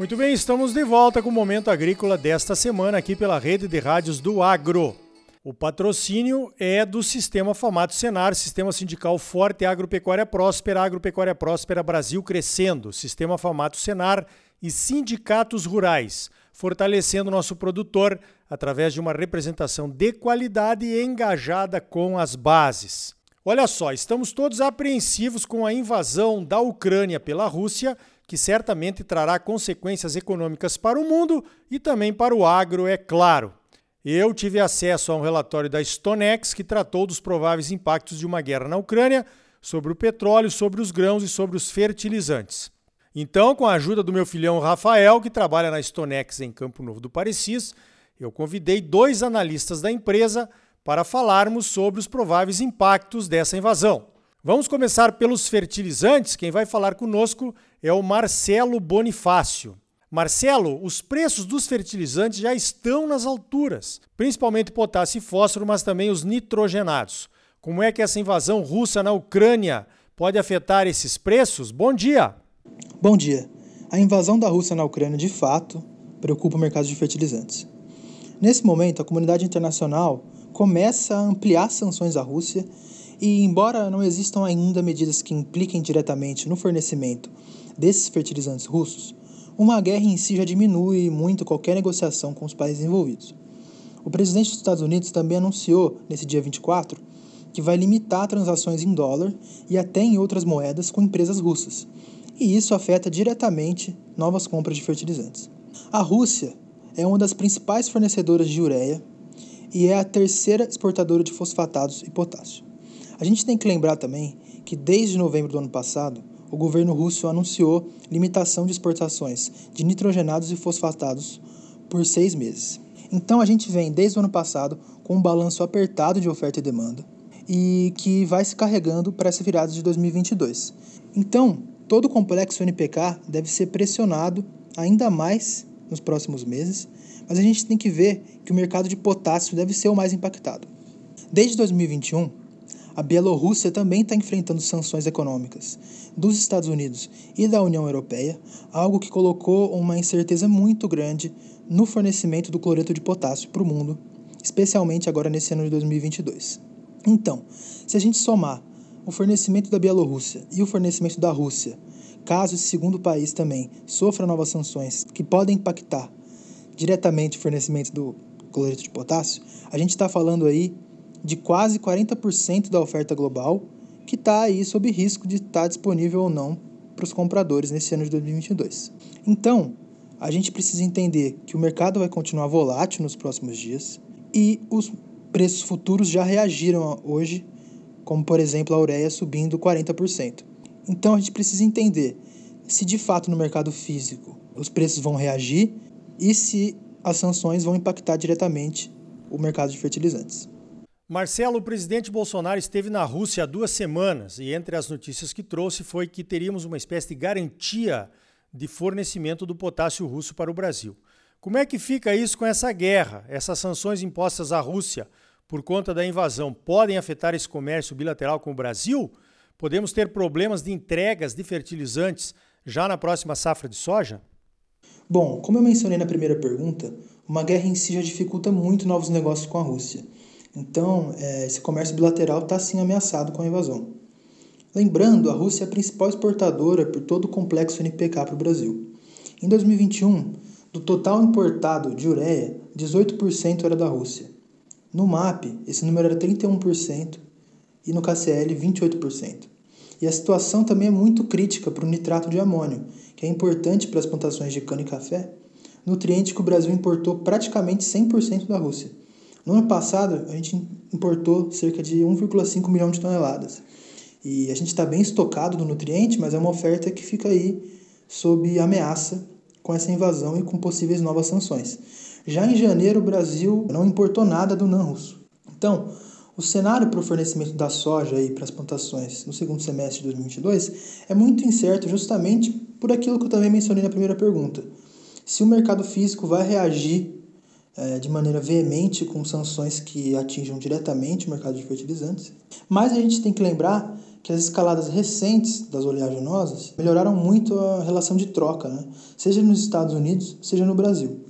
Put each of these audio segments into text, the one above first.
Muito bem, estamos de volta com o Momento Agrícola desta semana aqui pela rede de rádios do Agro. O patrocínio é do Sistema Famato Senar, Sistema Sindical Forte Agropecuária Próspera, Agropecuária Próspera Brasil Crescendo, Sistema Famato Senar e sindicatos rurais, fortalecendo nosso produtor através de uma representação de qualidade e engajada com as bases. Olha só, estamos todos apreensivos com a invasão da Ucrânia pela Rússia que certamente trará consequências econômicas para o mundo e também para o agro, é claro. Eu tive acesso a um relatório da Stonex que tratou dos prováveis impactos de uma guerra na Ucrânia sobre o petróleo, sobre os grãos e sobre os fertilizantes. Então, com a ajuda do meu filhão Rafael, que trabalha na Stonex em Campo Novo do Parecis, eu convidei dois analistas da empresa para falarmos sobre os prováveis impactos dessa invasão. Vamos começar pelos fertilizantes. Quem vai falar conosco é o Marcelo Bonifácio. Marcelo, os preços dos fertilizantes já estão nas alturas, principalmente potássio e fósforo, mas também os nitrogenados. Como é que essa invasão russa na Ucrânia pode afetar esses preços? Bom dia. Bom dia. A invasão da Rússia na Ucrânia, de fato, preocupa o mercado de fertilizantes. Nesse momento, a comunidade internacional começa a ampliar sanções à Rússia e, embora não existam ainda medidas que impliquem diretamente no fornecimento desses fertilizantes russos, uma guerra em si já diminui muito qualquer negociação com os países envolvidos. O presidente dos Estados Unidos também anunciou, nesse dia 24, que vai limitar transações em dólar e até em outras moedas com empresas russas, e isso afeta diretamente novas compras de fertilizantes. A Rússia é uma das principais fornecedoras de ureia e é a terceira exportadora de fosfatados e potássio. A gente tem que lembrar também que desde novembro do ano passado, o governo russo anunciou limitação de exportações de nitrogenados e fosfatados por seis meses. Então a gente vem desde o ano passado com um balanço apertado de oferta e demanda e que vai se carregando para essa virada de 2022. Então, todo o complexo NPK deve ser pressionado ainda mais nos próximos meses, mas a gente tem que ver que o mercado de potássio deve ser o mais impactado. Desde 2021, a Bielorrússia também está enfrentando sanções econômicas dos Estados Unidos e da União Europeia, algo que colocou uma incerteza muito grande no fornecimento do cloreto de potássio para o mundo, especialmente agora nesse ano de 2022. Então, se a gente somar o fornecimento da Bielorrússia e o fornecimento da Rússia, caso esse segundo país também sofra novas sanções que podem impactar diretamente o fornecimento do cloreto de potássio, a gente está falando aí de quase 40% da oferta global, que está aí sob risco de estar tá disponível ou não para os compradores nesse ano de 2022. Então, a gente precisa entender que o mercado vai continuar volátil nos próximos dias e os preços futuros já reagiram hoje, como por exemplo a ureia subindo 40%. Então a gente precisa entender se de fato no mercado físico os preços vão reagir e se as sanções vão impactar diretamente o mercado de fertilizantes. Marcelo, o presidente Bolsonaro esteve na Rússia há duas semanas e entre as notícias que trouxe foi que teríamos uma espécie de garantia de fornecimento do potássio russo para o Brasil. Como é que fica isso com essa guerra? Essas sanções impostas à Rússia por conta da invasão podem afetar esse comércio bilateral com o Brasil? Podemos ter problemas de entregas de fertilizantes já na próxima safra de soja? Bom, como eu mencionei na primeira pergunta, uma guerra em si já dificulta muito novos negócios com a Rússia. Então, é, esse comércio bilateral está sim ameaçado com a invasão. Lembrando, a Rússia é a principal exportadora por todo o complexo NPK para o Brasil. Em 2021, do total importado de ureia, 18% era da Rússia. No MAP, esse número era 31% e no KCL, 28%. E a situação também é muito crítica para o nitrato de amônio, que é importante para as plantações de cana e café, nutriente que o Brasil importou praticamente 100% da Rússia. No ano passado, a gente importou cerca de 1,5 milhão de toneladas. E a gente está bem estocado do nutriente, mas é uma oferta que fica aí sob ameaça com essa invasão e com possíveis novas sanções. Já em janeiro, o Brasil não importou nada do NAN russo. Então, o cenário para o fornecimento da soja aí para as plantações no segundo semestre de 2022 é muito incerto justamente por aquilo que eu também mencionei na primeira pergunta. Se o mercado físico vai reagir de maneira veemente com sanções que atinjam diretamente o mercado de fertilizantes. Mas a gente tem que lembrar que as escaladas recentes das oleaginosas melhoraram muito a relação de troca, né? seja nos Estados Unidos, seja no Brasil.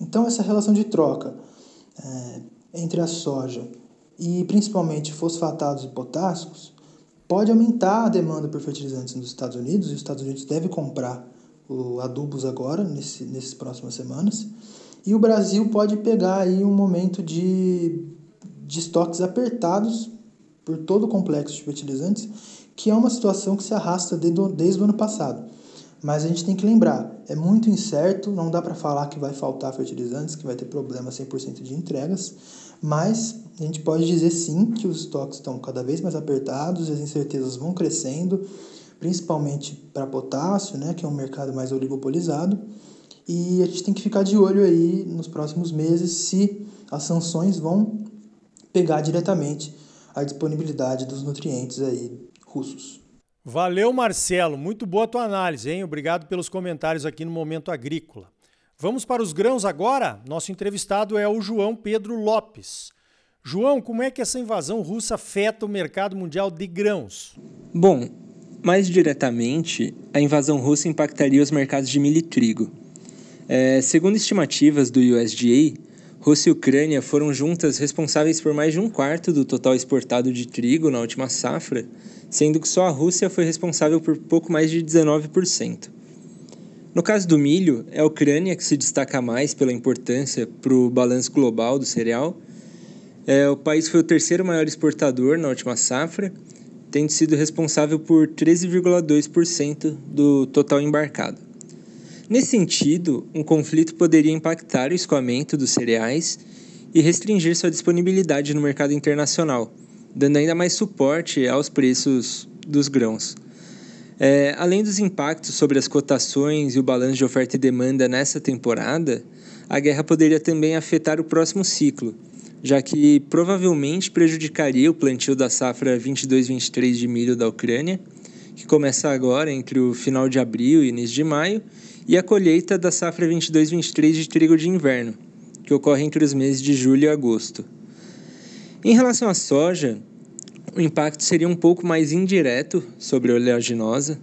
Então, essa relação de troca é, entre a soja e principalmente fosfatados e potássicos pode aumentar a demanda por fertilizantes nos Estados Unidos, e os Estados Unidos devem comprar o adubos agora, nesse, nessas próximas semanas, e o Brasil pode pegar aí um momento de, de estoques apertados por todo o complexo de fertilizantes, que é uma situação que se arrasta desde, desde o ano passado. Mas a gente tem que lembrar, é muito incerto, não dá para falar que vai faltar fertilizantes, que vai ter problema 100% de entregas, mas a gente pode dizer sim que os estoques estão cada vez mais apertados as incertezas vão crescendo, principalmente para potássio, né, que é um mercado mais oligopolizado. E a gente tem que ficar de olho aí nos próximos meses se as sanções vão pegar diretamente a disponibilidade dos nutrientes aí russos. Valeu, Marcelo. Muito boa a tua análise, hein? Obrigado pelos comentários aqui no Momento Agrícola. Vamos para os grãos agora? Nosso entrevistado é o João Pedro Lopes. João, como é que essa invasão russa afeta o mercado mundial de grãos? Bom, mais diretamente, a invasão russa impactaria os mercados de milho e trigo. É, segundo estimativas do USDA, Rússia e Ucrânia foram juntas responsáveis por mais de um quarto do total exportado de trigo na última safra, sendo que só a Rússia foi responsável por pouco mais de 19%. No caso do milho, é a Ucrânia que se destaca mais pela importância para o balanço global do cereal. É, o país foi o terceiro maior exportador na última safra, tendo sido responsável por 13,2% do total embarcado. Nesse sentido, um conflito poderia impactar o escoamento dos cereais e restringir sua disponibilidade no mercado internacional, dando ainda mais suporte aos preços dos grãos. É, além dos impactos sobre as cotações e o balanço de oferta e demanda nessa temporada, a guerra poderia também afetar o próximo ciclo, já que provavelmente prejudicaria o plantio da safra 22-23 de milho da Ucrânia, que começa agora entre o final de abril e início de maio, e a colheita da safra 22-23 de trigo de inverno, que ocorre entre os meses de julho e agosto. Em relação à soja, o impacto seria um pouco mais indireto sobre a oleaginosa.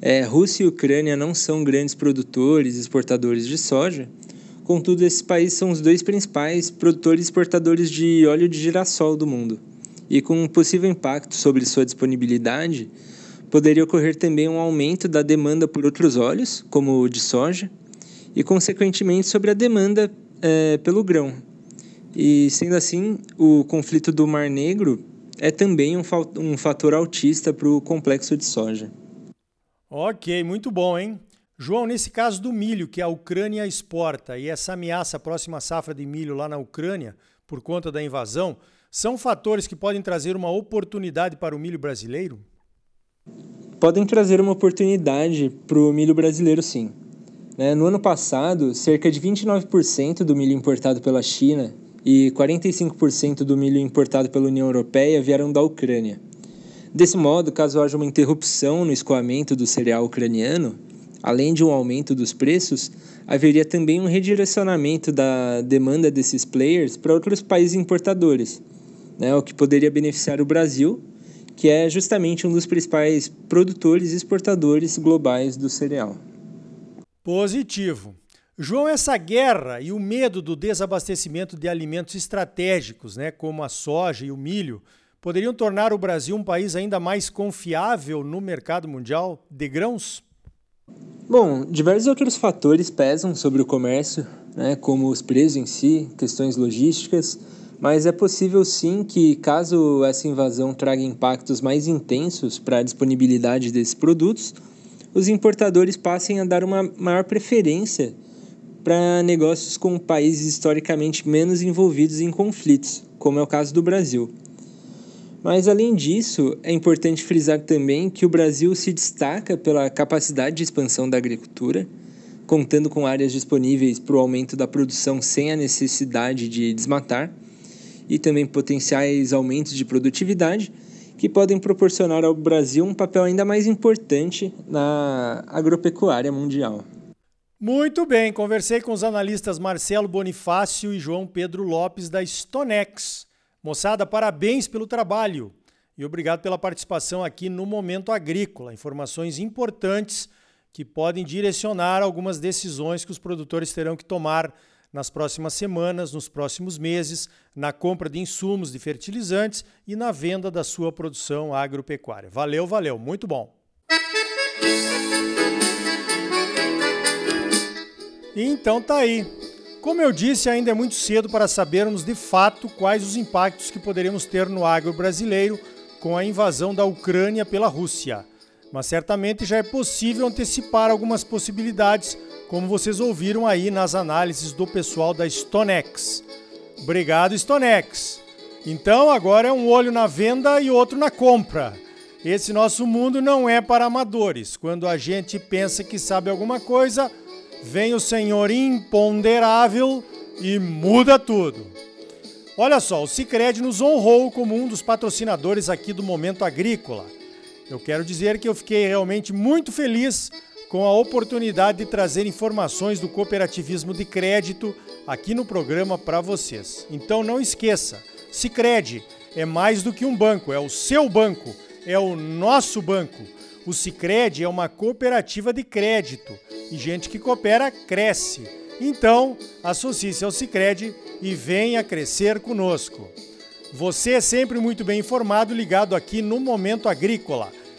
É, Rússia e Ucrânia não são grandes produtores e exportadores de soja, contudo, esses países são os dois principais produtores e exportadores de óleo de girassol do mundo. E com um possível impacto sobre sua disponibilidade, poderia ocorrer também um aumento da demanda por outros óleos, como o de soja, e, consequentemente, sobre a demanda é, pelo grão. E, sendo assim, o conflito do Mar Negro é também um, um fator altista para o complexo de soja. Ok, muito bom, hein? João, nesse caso do milho que a Ucrânia exporta e essa ameaça à próxima safra de milho lá na Ucrânia, por conta da invasão, são fatores que podem trazer uma oportunidade para o milho brasileiro? Podem trazer uma oportunidade para o milho brasileiro, sim. Né? No ano passado, cerca de 29% do milho importado pela China e 45% do milho importado pela União Europeia vieram da Ucrânia. Desse modo, caso haja uma interrupção no escoamento do cereal ucraniano, além de um aumento dos preços, haveria também um redirecionamento da demanda desses players para outros países importadores, né? o que poderia beneficiar o Brasil que é justamente um dos principais produtores e exportadores globais do cereal. Positivo. João, essa guerra e o medo do desabastecimento de alimentos estratégicos, né, como a soja e o milho, poderiam tornar o Brasil um país ainda mais confiável no mercado mundial de grãos? Bom, diversos outros fatores pesam sobre o comércio, né, como os preços em si, questões logísticas, mas é possível sim que, caso essa invasão traga impactos mais intensos para a disponibilidade desses produtos, os importadores passem a dar uma maior preferência para negócios com países historicamente menos envolvidos em conflitos, como é o caso do Brasil. Mas, além disso, é importante frisar também que o Brasil se destaca pela capacidade de expansão da agricultura, contando com áreas disponíveis para o aumento da produção sem a necessidade de desmatar e também potenciais aumentos de produtividade que podem proporcionar ao Brasil um papel ainda mais importante na agropecuária mundial. Muito bem, conversei com os analistas Marcelo Bonifácio e João Pedro Lopes da Stonex. Moçada, parabéns pelo trabalho. e obrigado pela participação aqui no Momento Agrícola. Informações importantes que podem direcionar algumas decisões que os produtores terão que tomar nas próximas semanas, nos próximos meses, na compra de insumos de fertilizantes e na venda da sua produção agropecuária. Valeu, valeu, muito bom. Então tá aí. Como eu disse, ainda é muito cedo para sabermos de fato quais os impactos que poderemos ter no agro brasileiro com a invasão da Ucrânia pela Rússia. Mas certamente já é possível antecipar algumas possibilidades, como vocês ouviram aí nas análises do pessoal da Stonex. Obrigado, Stonex. Então agora é um olho na venda e outro na compra. Esse nosso mundo não é para amadores. Quando a gente pensa que sabe alguma coisa, vem o senhor imponderável e muda tudo. Olha só, o Cicred nos honrou como um dos patrocinadores aqui do Momento Agrícola. Eu quero dizer que eu fiquei realmente muito feliz com a oportunidade de trazer informações do cooperativismo de crédito aqui no programa para vocês. Então não esqueça, Cicred é mais do que um banco, é o seu banco, é o nosso banco. O Cicred é uma cooperativa de crédito e gente que coopera cresce. Então, associe-se ao Cicred e venha crescer conosco. Você é sempre muito bem informado, ligado aqui no Momento Agrícola.